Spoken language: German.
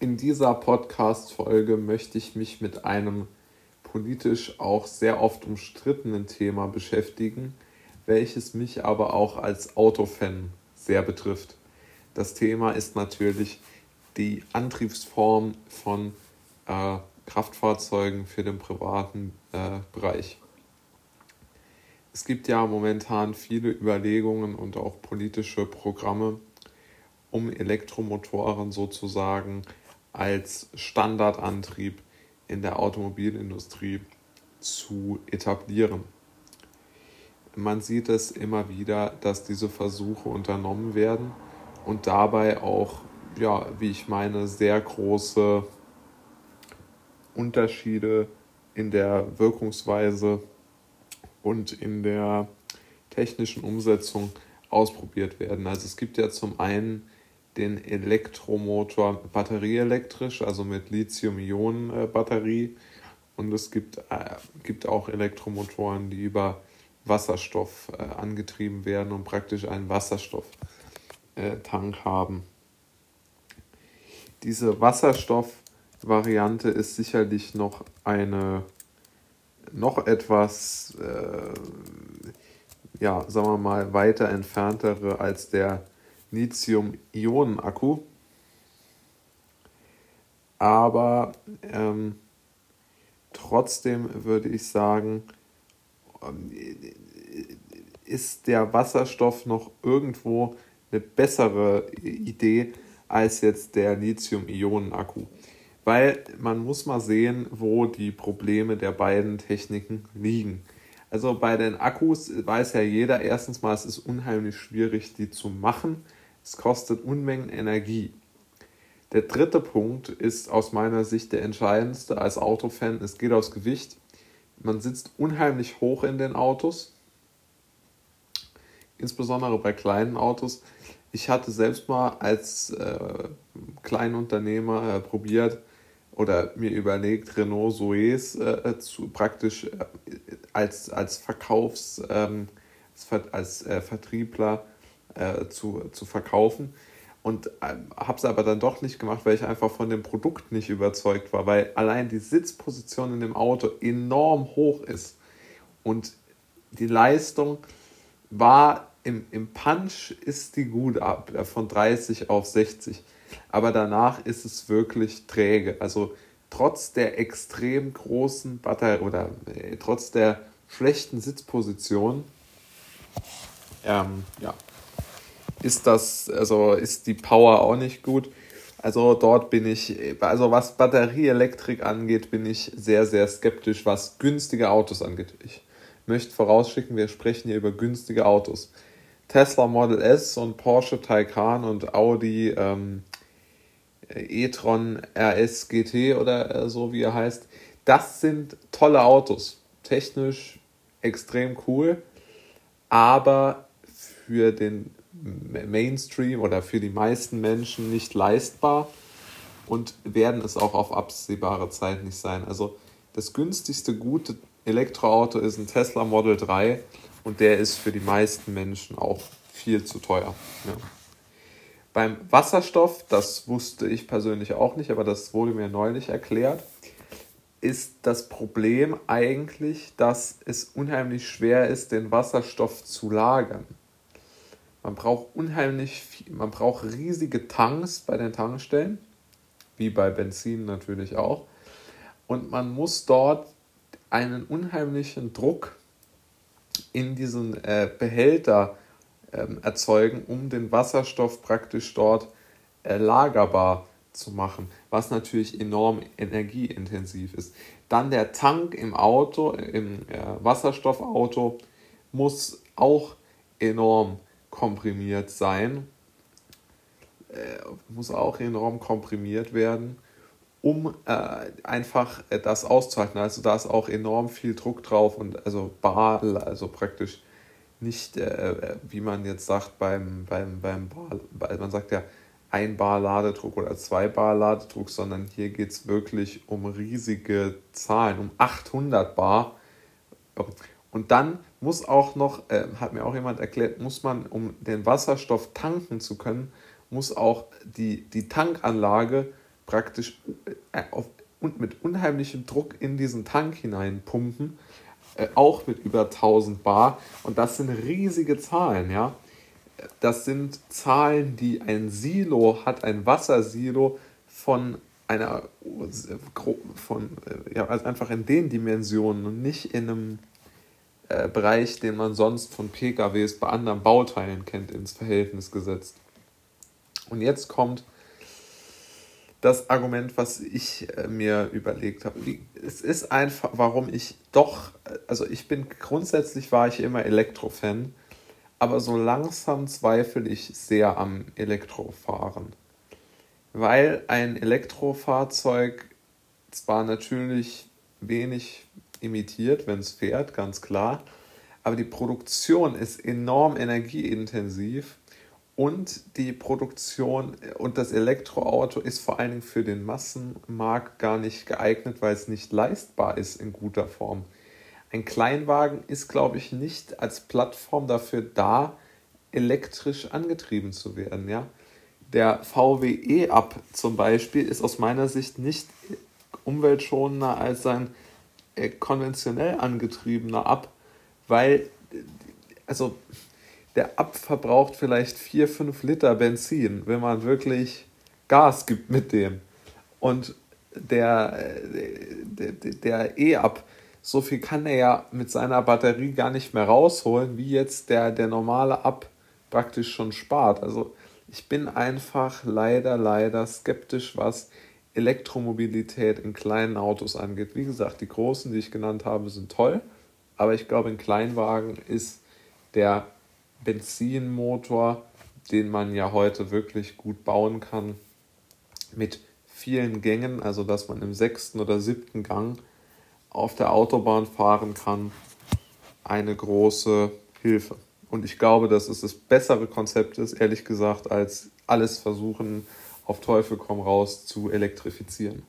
In dieser Podcast-Folge möchte ich mich mit einem politisch auch sehr oft umstrittenen Thema beschäftigen, welches mich aber auch als Autofan sehr betrifft. Das Thema ist natürlich die Antriebsform von äh, Kraftfahrzeugen für den privaten äh, Bereich. Es gibt ja momentan viele Überlegungen und auch politische Programme, um Elektromotoren sozusagen als Standardantrieb in der Automobilindustrie zu etablieren. Man sieht es immer wieder, dass diese Versuche unternommen werden und dabei auch, ja, wie ich meine, sehr große Unterschiede in der Wirkungsweise und in der technischen Umsetzung ausprobiert werden. Also es gibt ja zum einen den Elektromotor batterieelektrisch, also mit Lithium-Ionen-Batterie. Und es gibt, äh, gibt auch Elektromotoren, die über Wasserstoff äh, angetrieben werden und praktisch einen Wasserstofftank äh, haben. Diese Wasserstoffvariante ist sicherlich noch eine noch etwas, äh, ja, sagen wir mal, weiter entferntere als der Lithium-Ionen-Akku. Aber ähm, trotzdem würde ich sagen, ist der Wasserstoff noch irgendwo eine bessere Idee als jetzt der Lithium-Ionen-Akku. Weil man muss mal sehen, wo die Probleme der beiden Techniken liegen. Also bei den Akkus weiß ja jeder, erstens mal, es ist unheimlich schwierig, die zu machen. Es kostet Unmengen Energie. Der dritte Punkt ist aus meiner Sicht der entscheidendste als Autofan. Es geht aufs Gewicht. Man sitzt unheimlich hoch in den Autos, insbesondere bei kleinen Autos. Ich hatte selbst mal als äh, Kleinunternehmer äh, probiert oder mir überlegt, Renault Zoes äh, zu, praktisch äh, als, als Verkaufs, ähm, als, als äh, Vertriebler äh, zu, zu verkaufen. Und ähm, habe es aber dann doch nicht gemacht, weil ich einfach von dem Produkt nicht überzeugt war, weil allein die Sitzposition in dem Auto enorm hoch ist. Und die Leistung war im, im Punch ist die gut ab, äh, von 30 auf 60. Aber danach ist es wirklich träge. Also trotz der extrem großen Batterie oder äh, trotz der schlechten Sitzposition, ähm, ja, ist das, also ist die Power auch nicht gut. Also dort bin ich, also was Batterieelektrik angeht, bin ich sehr, sehr skeptisch, was günstige Autos angeht. Ich möchte vorausschicken, wir sprechen hier über günstige Autos. Tesla Model S und Porsche Taycan und Audi ähm, e-tron RS GT oder so wie er heißt, das sind tolle Autos. Technisch extrem cool, aber für den Mainstream oder für die meisten Menschen nicht leistbar und werden es auch auf absehbare Zeit nicht sein. Also das günstigste gute Elektroauto ist ein Tesla Model 3 und der ist für die meisten Menschen auch viel zu teuer. Ja. Beim Wasserstoff, das wusste ich persönlich auch nicht, aber das wurde mir neulich erklärt, ist das Problem eigentlich, dass es unheimlich schwer ist, den Wasserstoff zu lagern. Man braucht unheimlich viel, man braucht riesige Tanks bei den Tankstellen, wie bei Benzin natürlich auch. Und man muss dort einen unheimlichen Druck in diesen äh, Behälter ähm, erzeugen, um den Wasserstoff praktisch dort äh, lagerbar zu machen, was natürlich enorm energieintensiv ist. Dann der Tank im Auto, im äh, Wasserstoffauto, muss auch enorm komprimiert sein. Äh, muss auch enorm komprimiert werden, um äh, einfach äh, das auszuhalten. Also da ist auch enorm viel Druck drauf und also bar, also praktisch nicht, äh, wie man jetzt sagt, beim, beim, beim Bar, man sagt ja ein Bar Ladedruck oder zwei Bar Ladedruck, sondern hier geht es wirklich um riesige Zahlen, um 800 Bar. Und dann muss auch noch, äh, hat mir auch jemand erklärt, muss man, um den Wasserstoff tanken zu können, muss auch die, die Tankanlage praktisch äh, auf, und mit unheimlichem Druck in diesen Tank hineinpumpen, äh, auch mit über 1000 Bar. Und das sind riesige Zahlen, ja. Das sind Zahlen, die ein Silo hat, ein Wassersilo von einer, von, äh, ja, also einfach in den Dimensionen und nicht in einem äh, Bereich, den man sonst von PKWs bei anderen Bauteilen kennt, ins Verhältnis gesetzt. Und jetzt kommt das Argument, was ich äh, mir überlegt habe. Es ist einfach, warum ich doch, also ich bin grundsätzlich war ich immer Elektrofan, aber so langsam zweifle ich sehr am Elektrofahren. Weil ein Elektrofahrzeug zwar natürlich wenig imitiert, wenn es fährt, ganz klar, aber die Produktion ist enorm energieintensiv und die Produktion und das Elektroauto ist vor allen Dingen für den Massenmarkt gar nicht geeignet, weil es nicht leistbar ist in guter Form. Ein Kleinwagen ist, glaube ich, nicht als Plattform dafür da, elektrisch angetrieben zu werden. Ja? Der VW E-Up zum Beispiel ist aus meiner Sicht nicht umweltschonender als sein konventionell angetriebener Up, weil also der Ab verbraucht vielleicht 4, 5 Liter Benzin, wenn man wirklich Gas gibt mit dem. Und der, der, der E-Up, so viel kann er ja mit seiner Batterie gar nicht mehr rausholen, wie jetzt der, der normale Ab praktisch schon spart. Also ich bin einfach leider, leider skeptisch, was Elektromobilität in kleinen Autos angeht. Wie gesagt, die großen, die ich genannt habe, sind toll, aber ich glaube, in Kleinwagen ist der Benzinmotor, den man ja heute wirklich gut bauen kann, mit vielen Gängen, also dass man im sechsten oder siebten Gang auf der Autobahn fahren kann, eine große Hilfe. Und ich glaube, dass es das bessere Konzept ist, ehrlich gesagt, als alles versuchen, auf Teufel komm raus zu elektrifizieren.